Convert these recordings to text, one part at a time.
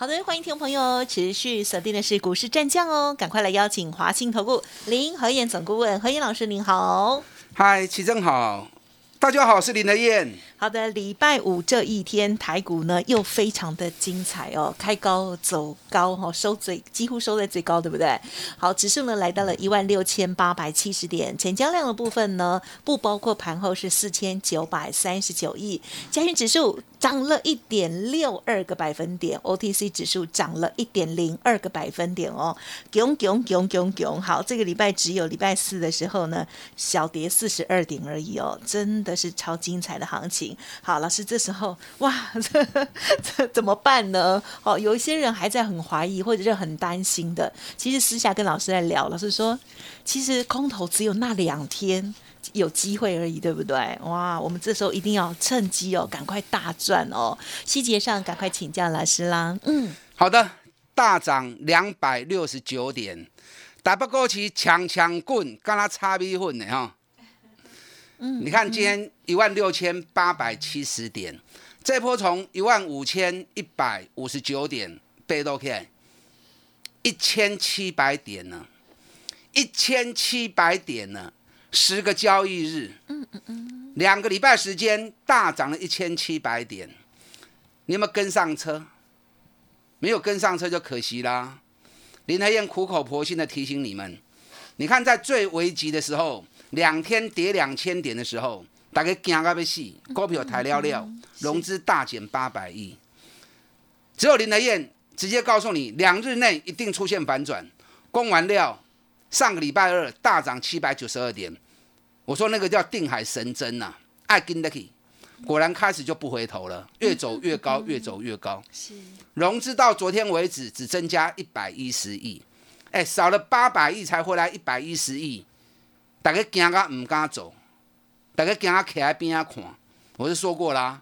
好的，欢迎听众朋友持续锁定的是股市战将哦，赶快来邀请华兴投顾林何燕总顾问何燕老师，您好。嗨，齐正好，大家好，我是林和燕。好的，礼拜五这一天台股呢又非常的精彩哦，开高走高哈，收最几乎收在最高，对不对？好，指数呢来到了一万六千八百七十点，成交量的部分呢不包括盘后是四千九百三十九亿，加权指数涨了一点六二个百分点，OTC 指数涨了一点零二个百分点哦，囧囧囧囧囧，好，这个礼拜只有礼拜四的时候呢小跌四十二点而已哦，真的是超精彩的行情。好，老师，这时候哇，这这怎么办呢？哦，有一些人还在很怀疑或者是很担心的。其实私下跟老师在聊，老师说，其实空头只有那两天有机会而已，对不对？哇，我们这时候一定要趁机哦，赶快大赚哦。细节上赶快请教老师啦。嗯，好的，大涨两百六十九点，打不过去，强强棍，跟他擦米粉的哈。嗯，你看今天一万六千八百七十点，这波从一万五千一百五十九点背到来，一千七百点呢，一千七百点呢，十个交易日，嗯嗯嗯，两个礼拜时间大涨了一千七百点，你有没有跟上车？没有跟上车就可惜啦。林海燕苦口婆心的提醒你们，你看在最危急的时候。两天跌两千点的时候，大家惊到要死，股票抬了了，融资大减八百亿。只有林德燕直接告诉你，两日内一定出现反转。攻完料，上个礼拜二大涨七百九十二点，我说那个叫定海神针呐，爱跟得起，果然开始就不回头了，越走越高，越走越高。是，融资到昨天为止只增加一百一十亿，哎，少了八百亿才回来一百一十亿。大家惊啊，唔敢走；大家惊啊，企在边啊看。我是说过啦，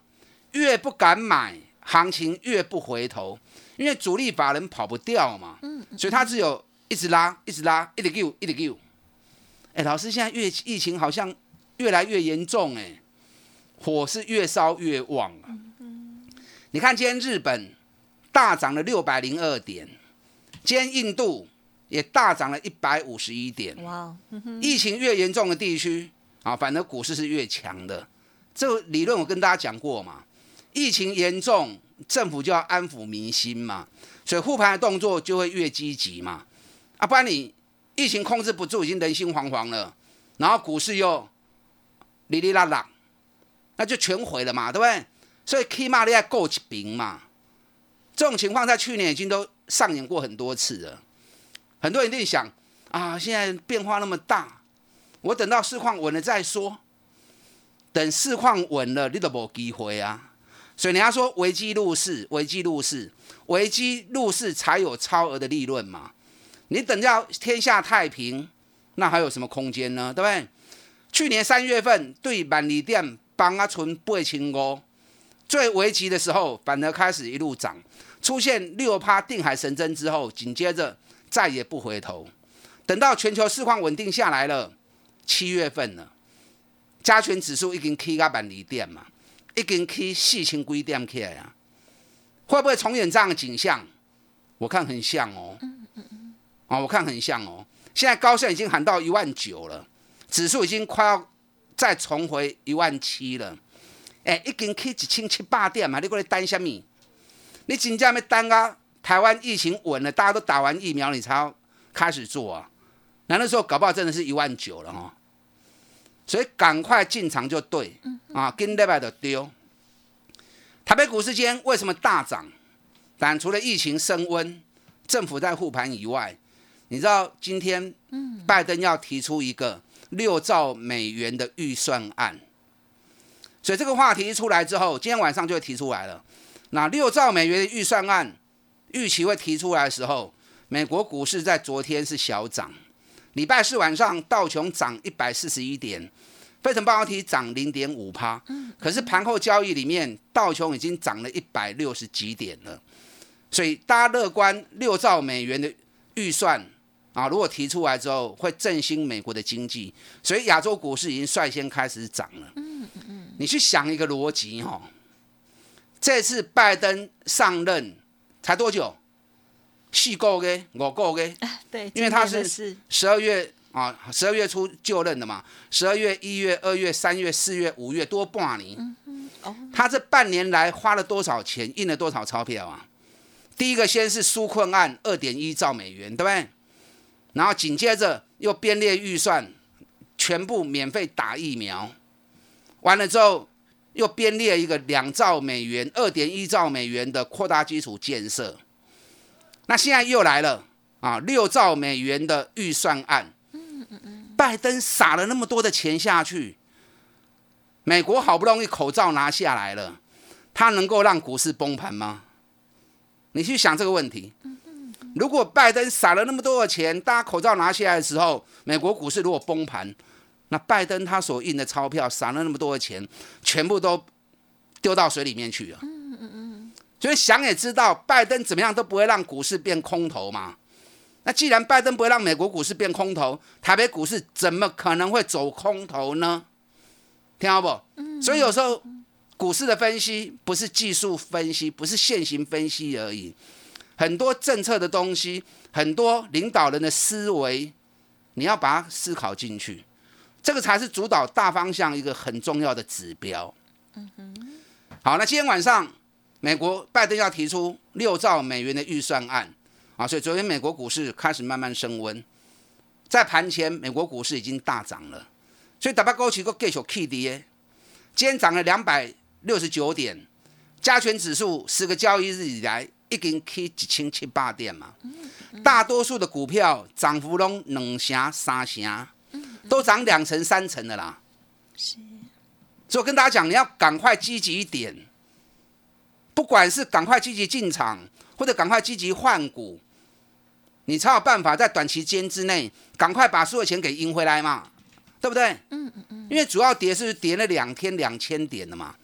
越不敢买，行情越不回头，因为主力法人跑不掉嘛。嗯。所以他只有一直拉，一直拉，一直 Q，一直 Q。哎，老师，现在越疫情好像越来越严重，哎，火是越烧越旺啊。你看今天日本大涨了六百零二点，今天印度。也大涨了一百五十一点。哇！疫情越严重的地区啊，反而股市是越强的。这个理论我跟大家讲过嘛。疫情严重，政府就要安抚民心嘛，所以护盘的动作就会越积极嘛。啊，不然你疫情控制不住，已经人心惶惶了，然后股市又哩哩啦啦，那就全毁了嘛，对不对？所以起码你要够一平嘛。这种情况在去年已经都上演过很多次了。很多人一定想啊，现在变化那么大，我等到市况稳了再说。等市况稳了，你都没机会啊。所以人家说危机入市，危机入市，危机入市才有超额的利润嘛。你等到天下太平，那还有什么空间呢？对不对？去年三月份对万利店帮阿存八千五，最危急的时候反而开始一路涨，出现六趴定海神针之后，紧接着。再也不回头，等到全球市况稳定下来了，七月份了，加权指数已经 K 加板离点嘛，已经 K 四千几点起来啊，会不会重演这样的景象？我看很像哦，啊，我看很像哦。现在高盛已经喊到一万九了，指数已经快要再重回一万七了，哎，已经 K 一千七百点嘛，你过来担什么？你真正要担啊？台湾疫情稳了，大家都打完疫苗，你才要开始做啊？那那时候搞不好真的是一万九了哈，所以赶快进场就对啊，跟那边的丢。台北股市间为什么大涨？但除了疫情升温，政府在护盘以外，你知道今天拜登要提出一个六兆美元的预算案，所以这个话题一出来之后，今天晚上就会提出来了。那六兆美元的预算案。预期会提出来的时候，美国股市在昨天是小涨，礼拜四晚上道琼涨一百四十一点，费城半导体涨零点五趴。可是盘后交易里面，道琼已经涨了一百六十几点了。所以大家乐观六兆美元的预算啊，如果提出来之后，会振兴美国的经济。所以亚洲股市已经率先开始涨了。嗯嗯你去想一个逻辑哈，这次拜登上任才多久？四个月、五个月，对，因为他是十二月啊，十二月初就任的嘛，十二月、一月、二月、三月、四月、五月多半年。嗯嗯，哦，他这半年来花了多少钱，印了多少钞票啊？第一个先是纾困案，二点一兆美元，对不对？然后紧接着又编列预算，全部免费打疫苗。完了之后，又编列一个两兆美元、二点一兆美元的扩大基础建设。那现在又来了啊，六兆美元的预算案。嗯嗯嗯。拜登撒了那么多的钱下去，美国好不容易口罩拿下来了，他能够让股市崩盘吗？你去想这个问题。如果拜登撒了那么多的钱，大家口罩拿下来的时候，美国股市如果崩盘，那拜登他所印的钞票撒了那么多的钱，全部都丢到水里面去了。嗯嗯嗯所以想也知道，拜登怎么样都不会让股市变空头嘛。那既然拜登不会让美国股市变空头，台北股市怎么可能会走空头呢？听到不？所以有时候股市的分析不是技术分析，不是现行分析而已。很多政策的东西，很多领导人的思维，你要把它思考进去，这个才是主导大方向一个很重要的指标。嗯哼。好，那今天晚上。美国拜登要提出六兆美元的预算案。啊，所以昨天美国股市开始慢慢升温，在盘前美国股市已经大涨了，所以大把高企个继续 K 跌，今天涨了两百六十九点，加权指数十个交易日以来已经 K 一千七八点嘛，大多数的股票涨幅拢两成三成，都涨两成三成的啦，是，所以我跟大家讲，你要赶快积极一点。不管是赶快积极进场，或者赶快积极换股，你才有办法在短期间之内赶快把所有钱给赢回来嘛，对不对？嗯嗯嗯。因为主要跌是跌了两天两千点的嘛，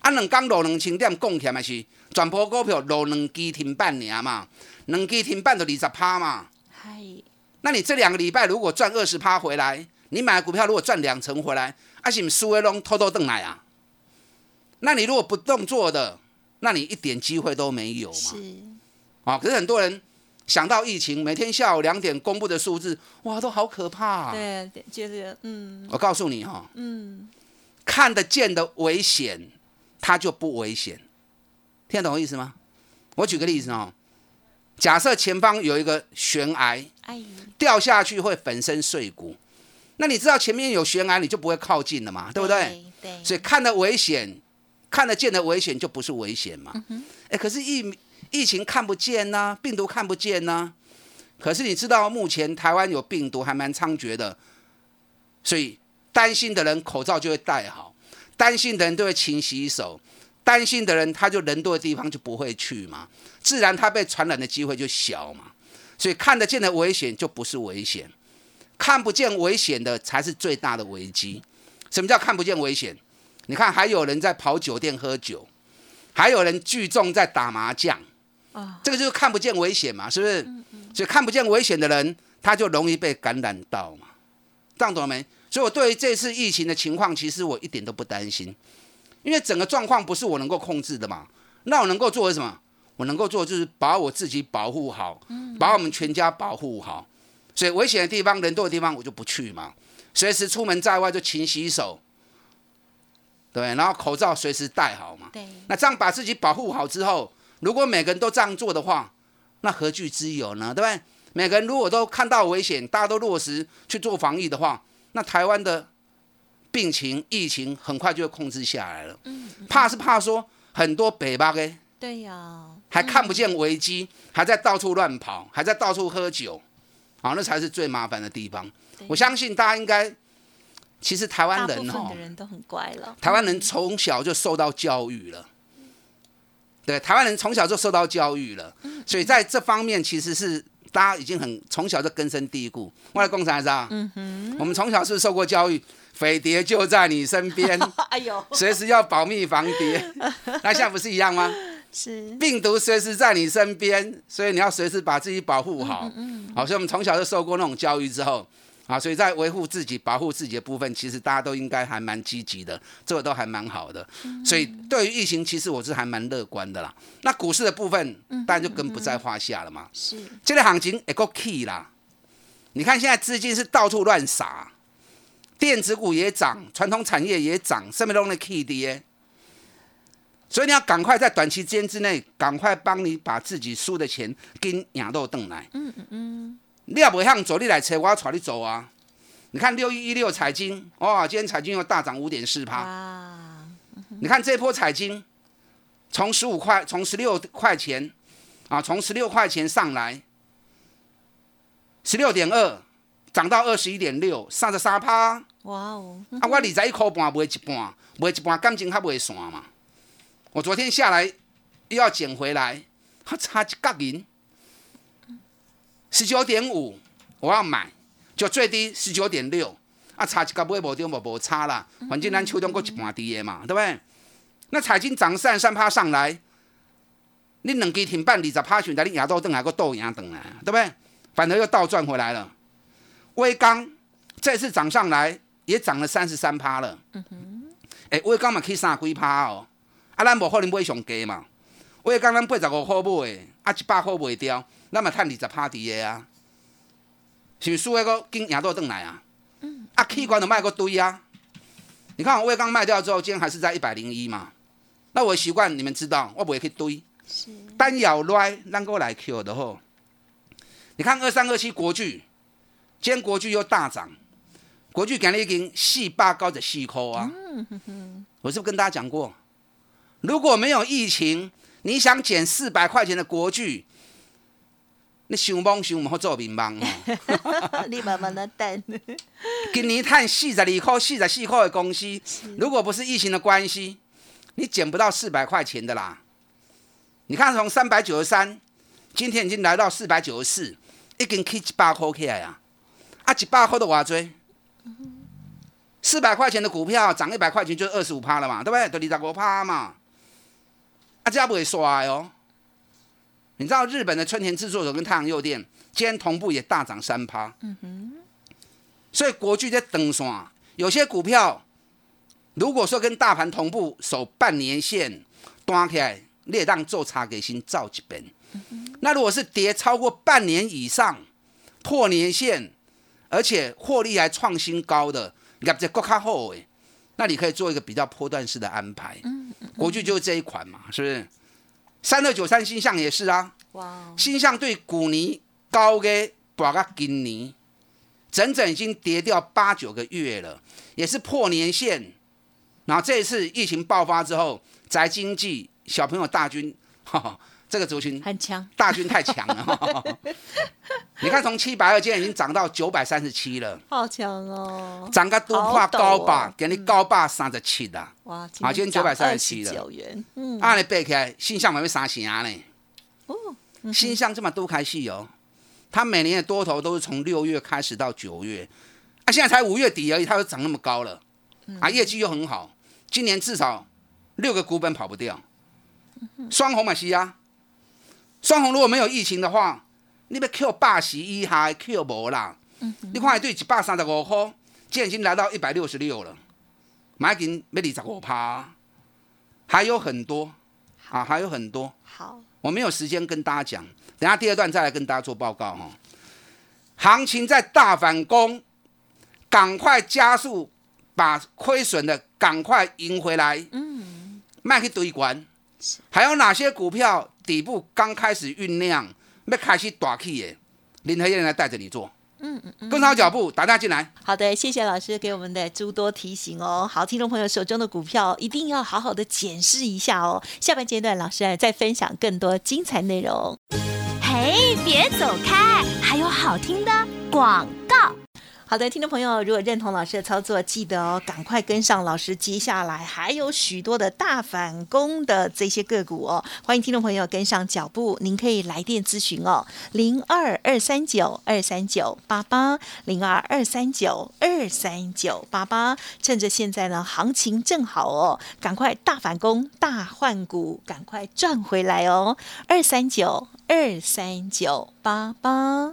啊，两刚落两千点贡献的是转波股票落两基停半年嘛，两基停半就二十趴嘛。嗨。那你这两个礼拜如果赚二十趴回来，你买股票如果赚两成回来，啊，是不是输的拢偷偷瞪来啊？那你如果不动作的，那你一点机会都没有嘛？是啊，可是很多人想到疫情，每天下午两点公布的数字，哇，都好可怕。对，觉得嗯，我告诉你哈，嗯，看得见的危险，它就不危险。听得懂我意思吗？我举个例子哦，假设前方有一个悬崖，掉下去会粉身碎骨，那你知道前面有悬崖，你就不会靠近了嘛，对不对？对，所以看得危险。看得见的危险就不是危险嘛？哎，可是疫疫情看不见呢，病毒看不见呢。可是你知道目前台湾有病毒还蛮猖獗的，所以担心的人口罩就会戴好，担心的人都会勤洗手，担心的人他就人多的地方就不会去嘛，自然他被传染的机会就小嘛。所以看得见的危险就不是危险，看不见危险的才是最大的危机。什么叫看不见危险？你看，还有人在跑酒店喝酒，还有人聚众在打麻将，啊，这个就是看不见危险嘛，是不是？所以看不见危险的人，他就容易被感染到嘛，这样懂了没？所以我对于这次疫情的情况，其实我一点都不担心，因为整个状况不是我能够控制的嘛。那我能够做的什么？我能够做就是把我自己保护好，把我们全家保护好。所以危险的地方、人多的地方，我就不去嘛。随时出门在外就勤洗手。对，然后口罩随时戴好嘛。对。那这样把自己保护好之后，如果每个人都这样做的话，那何惧之有呢？对不对？每个人如果都看到危险，大家都落实去做防疫的话，那台湾的病情、疫情很快就会控制下来了。嗯。怕是怕说很多北巴的。对呀。还看不见危机，还在到处乱跑，还在到处喝酒，啊，那才是最麻烦的地方。我相信大家应该。其实台湾人哈，人都很乖了。台湾人从小就受到教育了，对，台湾人从小就受到教育了，所以在这方面其实是大家已经很从小就根深蒂固。我来共产党，嗯哼，我们从小是受过教育，匪谍就在你身边，哎呦，随时要保密防谍。那现在不是一样吗？是，病毒随时在你身边，所以你要随时把自己保护好。嗯，好，所以我们从小就受过那种教育之后。啊，所以在维护自己、保护自己的部分，其实大家都应该还蛮积极的，这个都还蛮好的。所以对于疫情，其实我是还蛮乐观的啦。那股市的部分，当然就更不在话下了嘛。是，这个行情也够 key 啦。你看现在资金是到处乱撒，电子股也涨，传统产业也涨，什么都的 key 跌。所以你要赶快在短期间之内，赶快帮你把自己输的钱跟养豆邓来。嗯嗯嗯。你也不向走，你来车，我要带你走啊！你看六一一六彩金，哇，今天彩金又大涨五点四趴。你看这波彩金，从十五块，从十六块钱，啊，从十六块钱上来，十六点二，涨到二十一点六，三十三趴。哇哦！啊，我二十一块半卖一半，卖一半感情还卖散嘛。我昨天下来又要捡回来，还差一角银。十九点五，我要买，就最低十九点六，啊，差一角买无丢无无差啦，反正咱手中过一半低的嘛，对不对？那彩金涨三三趴上来，你两支停板二十趴选择你亚洲灯还个豆芽等来，对不对？反而又倒转回来了。威钢再次涨上来也涨了三十三趴了。嗯哼，哎，威钢嘛可以三几趴哦，啊，咱无可能买上低嘛。威钢咱八十五块买，啊，一百块卖掉。咱嘛趁二十趴底的啊，是输迄个跟亚多邓来啊，嗯，啊，K 管的卖个堆啊，你看我威刚卖掉之后，今天还是在一百零一嘛，那我习惯你们知道，我不会去堆，是。单咬来让过来 Q 的吼，你看二三二七国巨，今天国巨又大涨，国巨今日已经四百九十四块啊，我是不是跟大家讲过，如果没有疫情，你想减四百块钱的国巨？你想帮想唔好做面忙哦。你慢慢的等。今年赚四十二块、四十四块的公司，如果不是疫情的关系，你减不到四百块钱的啦。你看，从三百九十三，今天已经来到四百九十四，已经 K 一百块起来啊！啊，一百块的话追，四百块钱的股票涨一百块钱就二十五趴了嘛，对不对？就二十五趴嘛。啊，这不会衰哦。你知道日本的春田制作所跟太阳诱电今天同步也大涨三趴，嗯哼，所以国巨在等啥？有些股票如果说跟大盘同步守半年线，端起来列当做差给新造几本，那如果是跌超过半年以上破年线，而且获利还创新高的，业绩更加好诶，那你可以做一个比较波段式的安排。嗯，国巨就是这一款嘛，是不是？三二九三星象也是啊，哇！星象对股尼高嘅，把个今年整整已经跌掉八九个月了，也是破年线。然后这一次疫情爆发之后，宅经济小朋友大军，哈哈。这个族群很强，大军太强了。你看，从七百二现在已经涨到九百三十七了，好强哦！涨个多跨高吧，给你高霸三十七啦。哇，今天九百三十七了。嗯，按你背起来，新向还没三成呢。哦，新向这么多开戏哦，它每年的多头都是从六月开始到九月，啊，现在才五月底而已，它就涨那么高了。啊，业绩又很好，今年至少六个股本跑不掉。双红马西亚。双红如果没有疫情的话，你要 Q 八十一还 Q 无啦。你看对一百三十五块，现在已经来到一百六十六了，买紧要二十五趴，还有很多啊，还有很多。好，我没有时间跟大家讲，等下第二段再来跟大家做报告哈。行情在大反攻，赶快加速，把亏损的赶快赢回来。嗯，卖去堆关。还有哪些股票？底部刚开始酝酿，要开始大起的，林和燕来带着你做，嗯嗯嗯，跟上脚步，打进来。好的，谢谢老师给我们的诸多提醒哦。好，听众朋友手中的股票一定要好好的检视一下哦。下半阶段老师再分享更多精彩内容。嘿，别走开，还有好听的广告。好的，听众朋友，如果认同老师的操作，记得哦，赶快跟上老师。接下来还有许多的大反攻的这些个股哦，欢迎听众朋友跟上脚步。您可以来电咨询哦，零二二三九二三九八八，零二二三九二三九八八。趁着现在呢，行情正好哦，赶快大反攻、大换股，赶快赚回来哦，二三九二三九八八。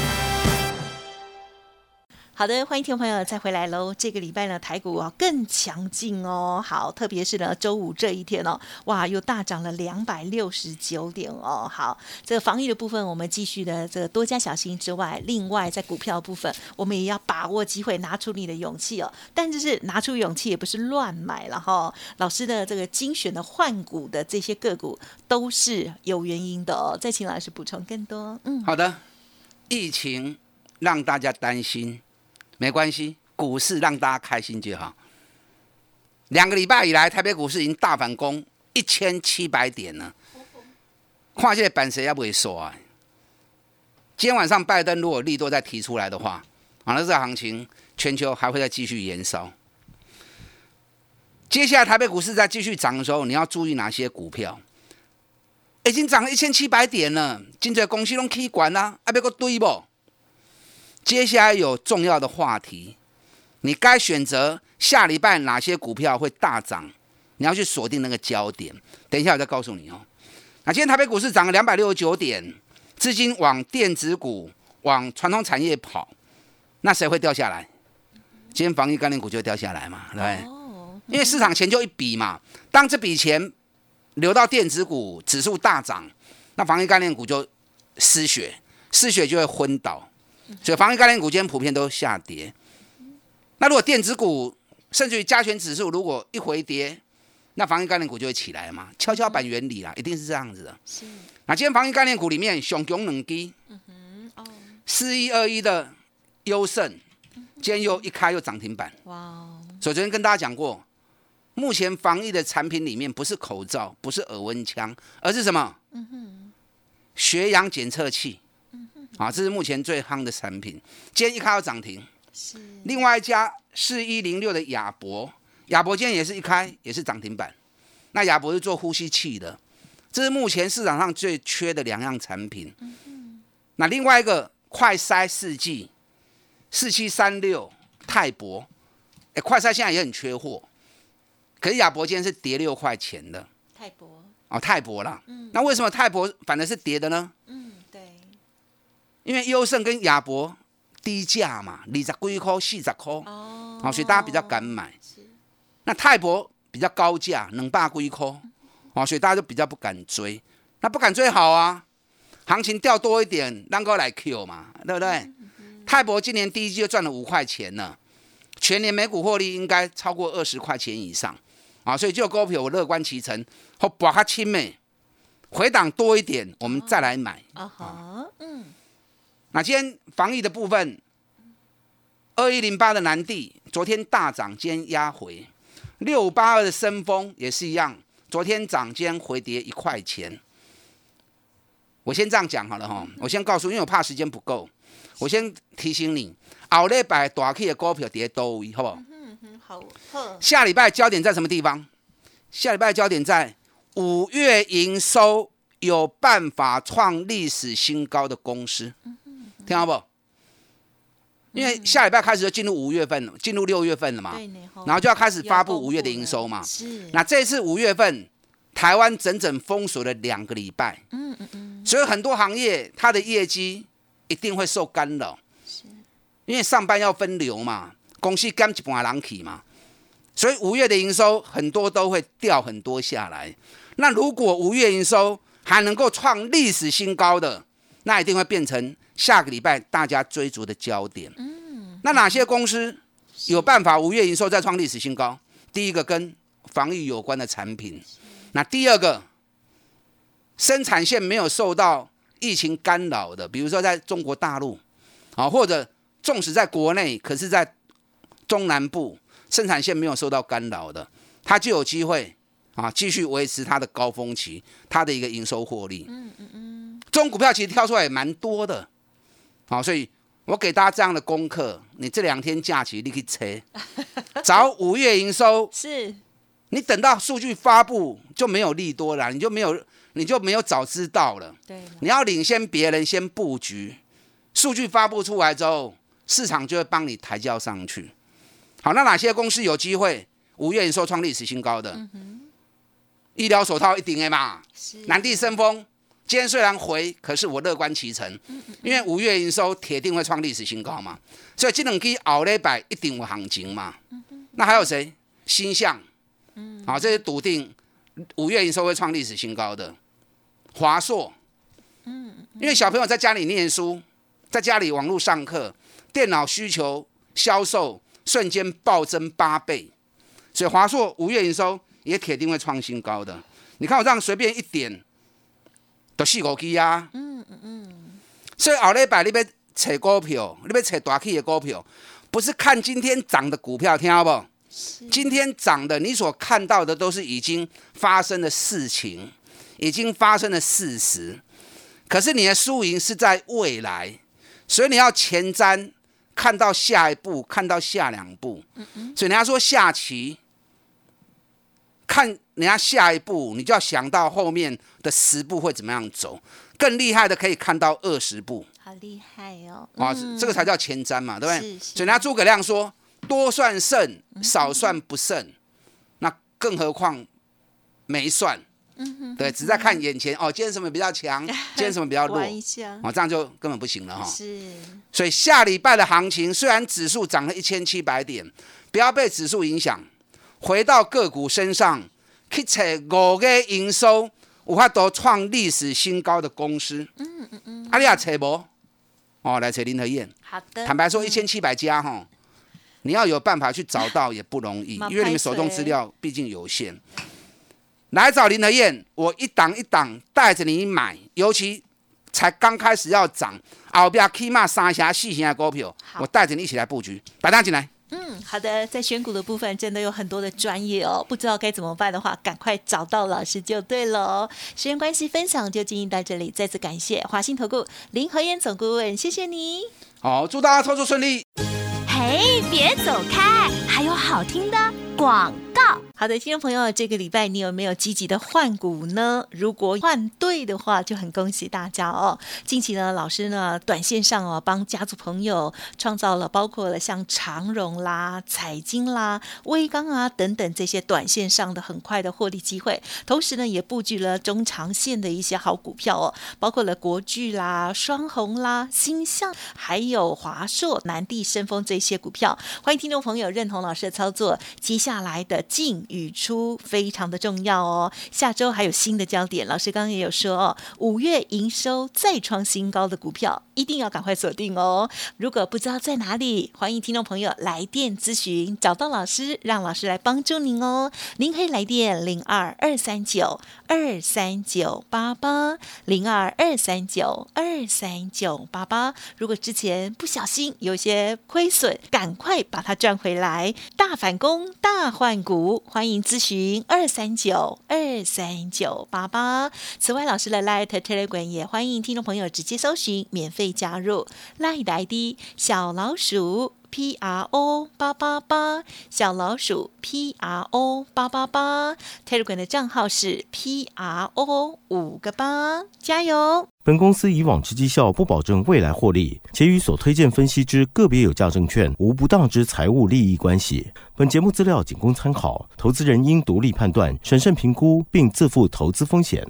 好的，欢迎听众朋友再回来喽。这个礼拜呢，台股啊更强劲哦。好，特别是呢周五这一天哦，哇，又大涨了两百六十九点哦。好，这个防疫的部分我们继续的这个多加小心之外，另外在股票部分，我们也要把握机会，拿出你的勇气哦。但就是拿出勇气，也不是乱买了哈。老师的这个精选的换股的这些个股都是有原因的哦。再请老师补充更多。嗯，好的。疫情让大家担心。没关系，股市让大家开心就好。两个礼拜以来，台北股市已经大反攻一千七百点了。跨界板谁要不会说啊？今天晚上拜登如果利多再提出来的话，完了这个行情全球还会再继续延烧。接下来台北股市再继续涨的时候，你要注意哪些股票？已经涨了一千七百点了，今在公司拢以管啦，还别个堆不？接下来有重要的话题，你该选择下礼拜哪些股票会大涨？你要去锁定那个焦点。等一下我再告诉你哦。那今天台北股市涨了两百六十九点，资金往电子股、往传统产业跑，那谁会掉下来？今天防疫概念股就会掉下来嘛，对不对？因为市场钱就一笔嘛，当这笔钱流到电子股，指数大涨，那防疫概念股就失血，失血就会昏倒。所以防疫概念股今天普遍都下跌。那如果电子股甚至于加权指数如果一回跌，那防疫概念股就会起来嘛？跷跷板原理啦，一定是这样子的。是。那今天防疫概念股里面，熊熊冷基，嗯哼，哦，四一二一的优胜，今天又一开又涨停板。哇。所以昨天跟大家讲过，目前防疫的产品里面不是口罩，不是耳温枪，而是什么？嗯哼，血氧检测器。啊，这是目前最夯的产品。今天一开要涨停，是另外一家四一零六的亚博，亚博今天也是一开也是涨停板。那亚博是做呼吸器的，这是目前市场上最缺的两样产品。那另外一个快筛试剂四七三六泰博，哎，快筛现在也很缺货，可是亚博今天是跌六块钱的。泰博哦，泰博啦。嗯，那为什么泰博反而是跌的呢？因为优胜跟亚博低价嘛，二十几块、四十块，哦，所以大家比较敢买。那泰博比较高价，能霸几块，哦，所以大家就比较不敢追。那不敢追好啊，行情掉多一点，让哥来 Q 嘛，对不对？泰博今年第一季就赚了五块钱了，全年每股获利应该超过二十块钱以上，啊，所以就股票我乐观其成，和博它亲美，回档多一点，我们再来买。啊哈，嗯。那今天防疫的部分，二一零八的南地昨天大涨，今天压回；六八二的深丰也是一样，昨天涨，今天回跌一块钱。我先这样讲好了哈，我先告诉，因为我怕时间不够，我先提醒你，后礼拜大 K 的股票跌多位，好不好？嗯嗯，好。下礼拜焦点在什么地方？下礼拜焦点在五月营收有办法创历史新高的公司。听好不？因为下礼拜开始就进入五月份了，进入六月份了嘛，然后就要开始发布五月的营收嘛。是。那这次五月份，台湾整整封锁了两个礼拜。嗯嗯嗯。所以很多行业它的业绩一定会受干扰。是。因为上班要分流嘛，公司干一半人去嘛，所以五月的营收很多都会掉很多下来。那如果五月营收还能够创历史新高的，那一定会变成下个礼拜大家追逐的焦点。嗯，那哪些公司有办法五月营收再创历史新高。第一个跟防疫有关的产品，那第二个生产线没有受到疫情干扰的，比如说在中国大陆啊，或者纵使在国内，可是在中南部生产线没有受到干扰的，它就有机会啊继续维持它的高峰期，它的一个营收获利。嗯嗯嗯，这种股票其实挑出来也蛮多的，好，所以。我给大家这样的功课，你这两天假期你可以切，找五月营收是，你等到数据发布就没有利多了，你就没有你就没有早知道了。对，你要领先别人先布局，数据发布出来之后，市场就会帮你抬轿上去。好，那哪些公司有机会五月营收创历史新高的？医疗手套一顶 A 嘛，南地生风。今天虽然回，可是我乐观其成，因为五月营收铁定会创历史新高嘛，所以这两支熬了一百一定有行情嘛。那还有谁？新向，好，这些笃定五月营收会创历史新高的华硕，因为小朋友在家里念书，在家里网络上课，电脑需求销售瞬间暴增八倍，所以华硕五月营收也铁定会创新高的。你看我这样随便一点。都四五 G 啊，嗯嗯嗯，所以后礼拜你要找股票，你要找大起的股票，不是看今天涨的股票，听到不？今天涨的，你所看到的都是已经发生的事情，已经发生的事实。可是你的输赢是在未来，所以你要前瞻，看到下一步，看到下两步。嗯嗯，所以人家说下棋。看人家下一步，你就要想到后面的十步会怎么样走。更厉害的可以看到二十步，好厉害哦！啊，这个才叫前瞻嘛，对不对？所以人家诸葛亮说：“多算胜，少算不胜。”那更何况没算，对，只在看眼前哦。今天什么比较强？今天什么比较弱？哦，这样就根本不行了哈。是。所以下礼拜的行情，虽然指数涨了一千七百点，不要被指数影响。回到个股身上，去找五个营收有法度创历史新高的公司。嗯嗯嗯。阿里亚找无？哦，来找林和燕。好的。坦白说，一千七百家哈，你要有办法去找到 也不容易，因为你们手中资料毕竟有限。来找林和燕，我一档一档带着你买，尤其才刚开始要涨，后边起码三峡四峡的股票，我带着你一起来布局，摆单进来。嗯，好的，在选股的部分真的有很多的专业哦，不知道该怎么办的话，赶快找到老师就对了哦。时间关系，分享就进行到这里，再次感谢华信投顾林和燕总顾问，谢谢你。好，祝大家操作顺利。嘿，别走开，还有好听的广。好的，听众朋友，这个礼拜你有没有积极的换股呢？如果换对的话，就很恭喜大家哦。近期呢，老师呢，短线上哦，帮家族朋友创造了包括了像长荣啦、彩金啦、威刚啊等等这些短线上的很快的获利机会，同时呢，也布局了中长线的一些好股票哦，包括了国巨啦、双红啦、星象，还有华硕、南地、深丰这些股票。欢迎听众朋友认同老师的操作，接下来的。进与出非常的重要哦。下周还有新的焦点，老师刚刚也有说哦，五月营收再创新高的股票一定要赶快锁定哦。如果不知道在哪里，欢迎听众朋友来电咨询，找到老师，让老师来帮助您哦。您可以来电零二二三九二三九八八零二二三九二三九八八。如果之前不小心有些亏损，赶快把它赚回来，大反攻，大换股。欢迎咨询二三九二三九八八。此外，老师的 Light Telegram 也欢迎听众朋友直接搜寻，免费加入 Light ID 小老鼠。P R O 八八八小老鼠 P R O 八八八 Telegram 的账号是 P R O 五个八，加油！本公司以往之绩效不保证未来获利，且与所推荐分析之个别有价证券无不当之财务利益关系。本节目资料仅供参考，投资人应独立判断、审慎评估，并自负投资风险。